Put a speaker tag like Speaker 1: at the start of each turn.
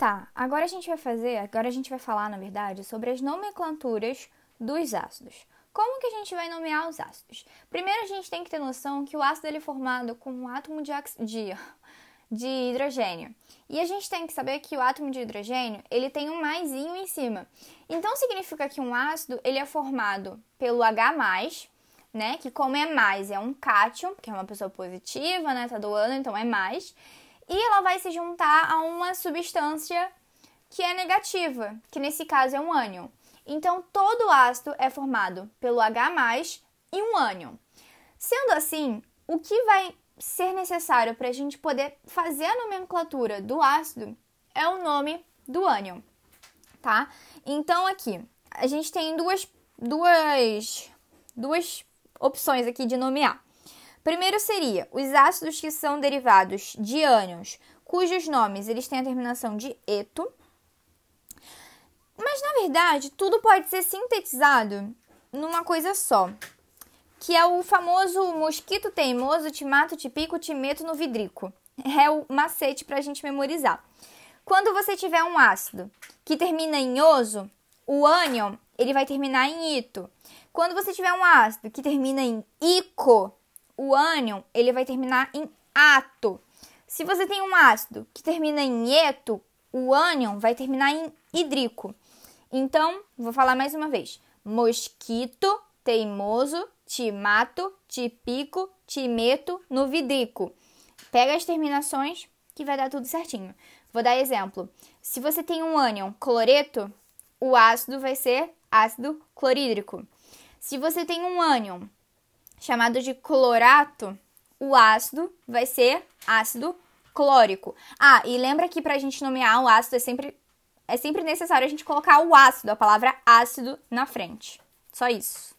Speaker 1: Tá, agora a gente vai fazer, agora a gente vai falar, na verdade, sobre as nomenclaturas dos ácidos. Como que a gente vai nomear os ácidos? Primeiro a gente tem que ter noção que o ácido ele é formado com um átomo de, de, de hidrogênio. E a gente tem que saber que o átomo de hidrogênio ele tem um maisinho em cima. Então significa que um ácido ele é formado pelo H+, né? Que como é mais, é um cátion, que é uma pessoa positiva, né? Tá doando, então é mais e ela vai se juntar a uma substância que é negativa, que nesse caso é um ânion. Então, todo ácido é formado pelo H+, e um ânion. Sendo assim, o que vai ser necessário para a gente poder fazer a nomenclatura do ácido é o nome do ânion, tá? Então, aqui, a gente tem duas, duas, duas opções aqui de nomear. Primeiro seria os ácidos que são derivados de ânions, cujos nomes eles têm a terminação de eto. Mas na verdade, tudo pode ser sintetizado numa coisa só, que é o famoso mosquito teimoso, timato, tipico, timeto no vidrico. É o macete para a gente memorizar. Quando você tiver um ácido que termina em oso, o ânion ele vai terminar em ito. Quando você tiver um ácido que termina em ico, o ânion ele vai terminar em ato. Se você tem um ácido que termina em eto, o ânion vai terminar em hidrico. Então, vou falar mais uma vez: mosquito, teimoso, timato, tipico, timeto, no vidrico. Pega as terminações que vai dar tudo certinho. Vou dar exemplo. Se você tem um ânion cloreto, o ácido vai ser ácido clorídrico. Se você tem um ânion chamado de clorato, o ácido vai ser ácido clórico. Ah, e lembra que para a gente nomear o ácido é sempre, é sempre necessário a gente colocar o ácido, a palavra ácido, na frente. Só isso.